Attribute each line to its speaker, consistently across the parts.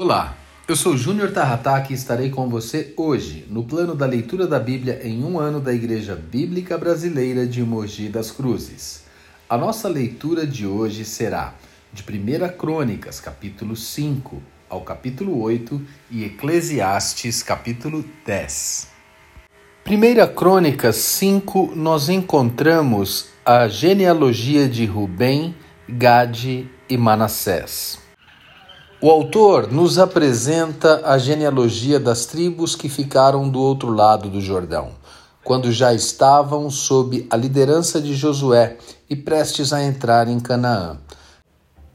Speaker 1: Olá, eu sou Júnior Tarrataque e estarei com você hoje no plano da leitura da Bíblia em um ano da Igreja Bíblica Brasileira de Mogi das Cruzes. A nossa leitura de hoje será de 1 Crônicas, capítulo 5 ao capítulo 8 e Eclesiastes, capítulo 10. 1 Crônicas 5 nós encontramos a genealogia de Rubem, Gade e Manassés. O autor nos apresenta a genealogia das tribos que ficaram do outro lado do Jordão, quando já estavam sob a liderança de Josué e prestes a entrar em Canaã.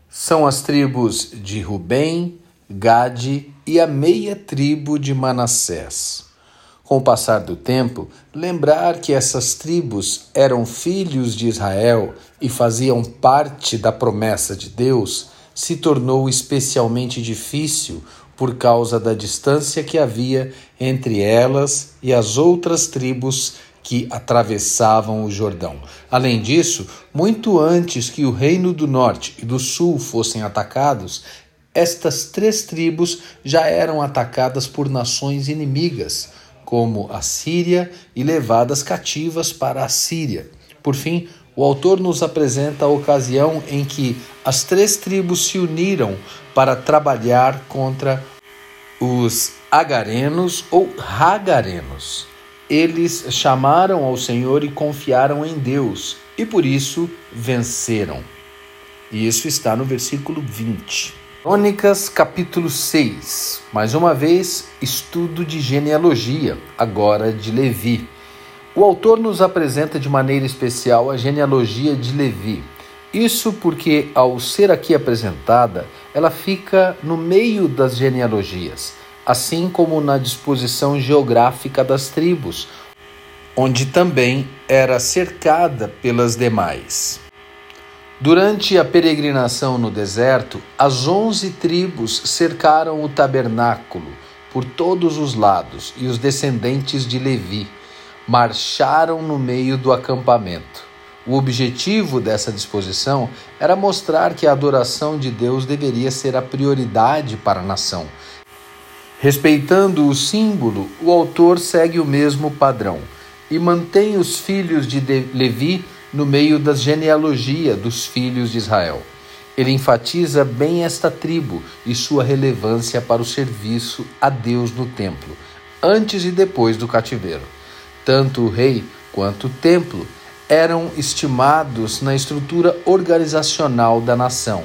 Speaker 1: São as tribos de Rubem, Gade e a meia tribo de Manassés. Com o passar do tempo, lembrar que essas tribos eram filhos de Israel e faziam parte da promessa de Deus se tornou especialmente difícil por causa da distância que havia entre elas e as outras tribos que atravessavam o Jordão. Além disso, muito antes que o reino do norte e do sul fossem atacados, estas três tribos já eram atacadas por nações inimigas, como a Síria, e levadas cativas para a Síria. Por fim, o autor nos apresenta a ocasião em que as três tribos se uniram para trabalhar contra os agarenos ou ragarenos. Eles chamaram ao Senhor e confiaram em Deus, e por isso venceram. E isso está no versículo 20. Crônicas, capítulo 6. Mais uma vez, estudo de genealogia, agora de Levi. O autor nos apresenta de maneira especial a genealogia de Levi. Isso porque, ao ser aqui apresentada, ela fica no meio das genealogias, assim como na disposição geográfica das tribos, onde também era cercada pelas demais. Durante a peregrinação no deserto, as onze tribos cercaram o tabernáculo por todos os lados e os descendentes de Levi marcharam no meio do acampamento. O objetivo dessa disposição era mostrar que a adoração de Deus deveria ser a prioridade para a nação. Respeitando o símbolo, o autor segue o mesmo padrão e mantém os filhos de Levi no meio da genealogia dos filhos de Israel. Ele enfatiza bem esta tribo e sua relevância para o serviço a Deus no templo, antes e depois do cativeiro. Tanto o rei quanto o templo eram estimados na estrutura organizacional da nação.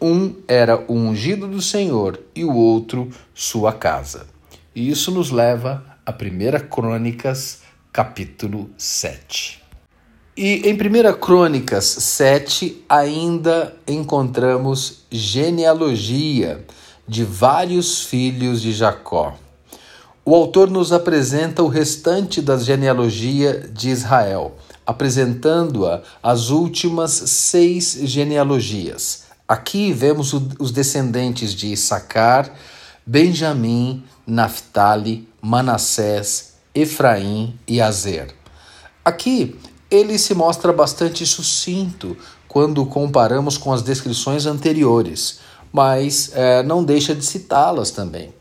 Speaker 1: Um era o ungido do Senhor e o outro sua casa. E isso nos leva a 1 Crônicas, capítulo 7. E em 1 Crônicas 7 ainda encontramos genealogia de vários filhos de Jacó o autor nos apresenta o restante da genealogia de Israel, apresentando-a as últimas seis genealogias. Aqui vemos os descendentes de Issacar, Benjamim, Naphtali, Manassés, Efraim e Azer. Aqui ele se mostra bastante sucinto quando comparamos com as descrições anteriores, mas é, não deixa de citá-las também.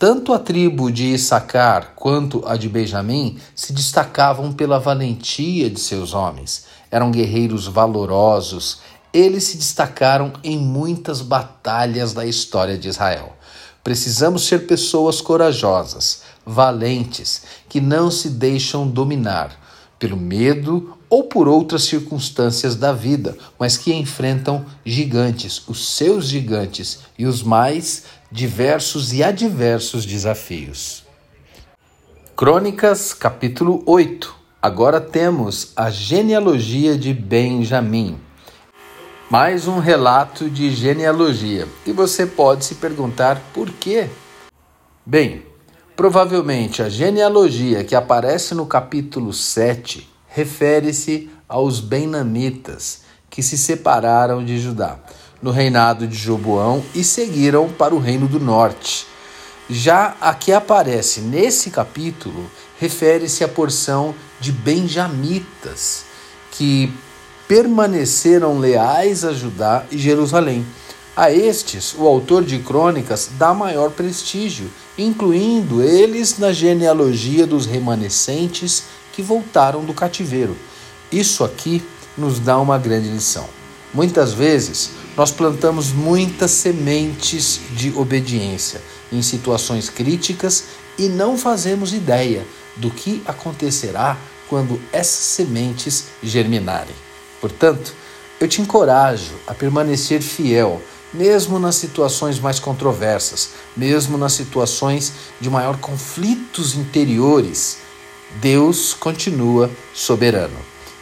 Speaker 1: Tanto a tribo de Issacar quanto a de Benjamim se destacavam pela valentia de seus homens. Eram guerreiros valorosos. Eles se destacaram em muitas batalhas da história de Israel. Precisamos ser pessoas corajosas, valentes, que não se deixam dominar pelo medo ou por outras circunstâncias da vida, mas que enfrentam gigantes, os seus gigantes e os mais diversos e adversos desafios. Crônicas, capítulo 8. Agora temos a genealogia de Benjamim. Mais um relato de genealogia. E você pode se perguntar por quê? Bem, provavelmente a genealogia que aparece no capítulo 7 refere-se aos Benamitas, que se separaram de Judá no reinado de Joboão e seguiram para o reino do norte. Já a que aparece nesse capítulo refere-se à porção de benjamitas, que permaneceram leais a Judá e Jerusalém. A estes, o autor de crônicas dá maior prestígio, incluindo eles na genealogia dos remanescentes que voltaram do cativeiro. Isso aqui nos dá uma grande lição. Muitas vezes nós plantamos muitas sementes de obediência em situações críticas e não fazemos ideia do que acontecerá quando essas sementes germinarem. Portanto, eu te encorajo a permanecer fiel, mesmo nas situações mais controversas, mesmo nas situações de maior conflitos interiores. Deus continua soberano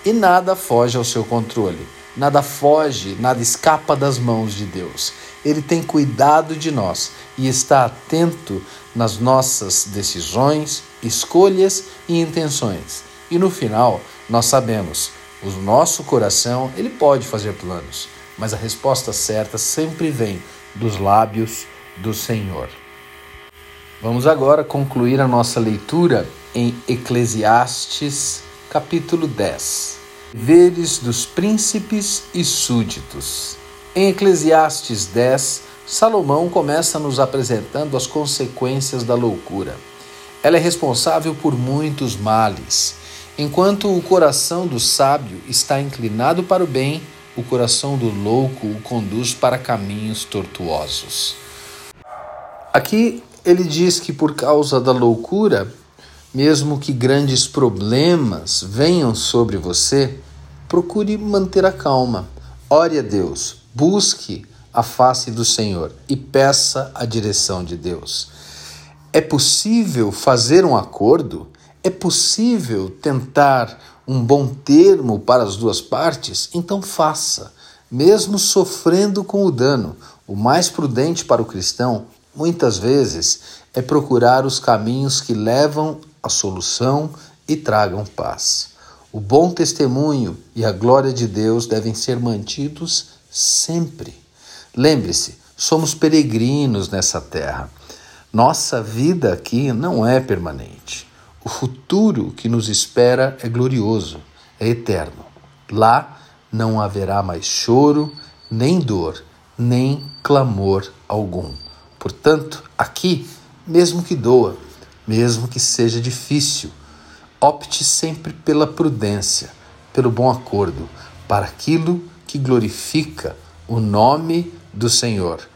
Speaker 1: e nada foge ao seu controle. Nada foge, nada escapa das mãos de Deus. Ele tem cuidado de nós e está atento nas nossas decisões, escolhas e intenções. E no final, nós sabemos, o nosso coração, ele pode fazer planos, mas a resposta certa sempre vem dos lábios do Senhor. Vamos agora concluir a nossa leitura em Eclesiastes, capítulo 10. Veres dos príncipes e súditos. Em Eclesiastes 10, Salomão começa nos apresentando as consequências da loucura. Ela é responsável por muitos males. Enquanto o coração do sábio está inclinado para o bem, o coração do louco o conduz para caminhos tortuosos. Aqui ele diz que por causa da loucura, mesmo que grandes problemas venham sobre você, procure manter a calma. Ore a Deus, busque a face do Senhor e peça a direção de Deus. É possível fazer um acordo? É possível tentar um bom termo para as duas partes? Então faça, mesmo sofrendo com o dano. O mais prudente para o cristão, muitas vezes, é procurar os caminhos que levam à solução e tragam paz. O bom testemunho e a glória de Deus devem ser mantidos sempre. Lembre-se, somos peregrinos nessa terra. Nossa vida aqui não é permanente. O futuro que nos espera é glorioso, é eterno. Lá não haverá mais choro, nem dor, nem clamor algum. Portanto, aqui, mesmo que doa, mesmo que seja difícil, opte sempre pela prudência, pelo bom acordo, para aquilo que glorifica o nome do Senhor.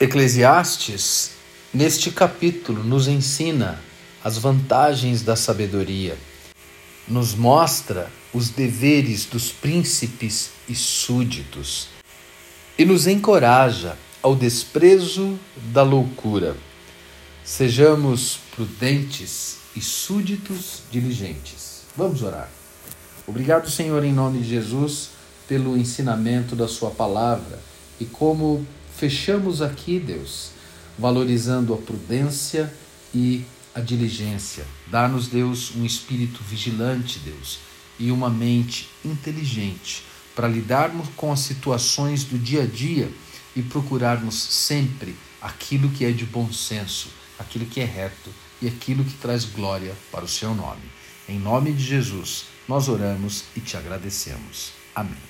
Speaker 1: Eclesiastes Neste capítulo, nos ensina as vantagens da sabedoria, nos mostra os deveres dos príncipes e súditos e nos encoraja ao desprezo da loucura. Sejamos prudentes e súditos diligentes. Vamos orar. Obrigado, Senhor, em nome de Jesus, pelo ensinamento da Sua palavra e como fechamos aqui, Deus valorizando a prudência e a diligência. Dá-nos, Deus, um espírito vigilante, Deus, e uma mente inteligente para lidarmos com as situações do dia a dia e procurarmos sempre aquilo que é de bom senso, aquilo que é reto e aquilo que traz glória para o seu nome. Em nome de Jesus, nós oramos e te agradecemos. Amém.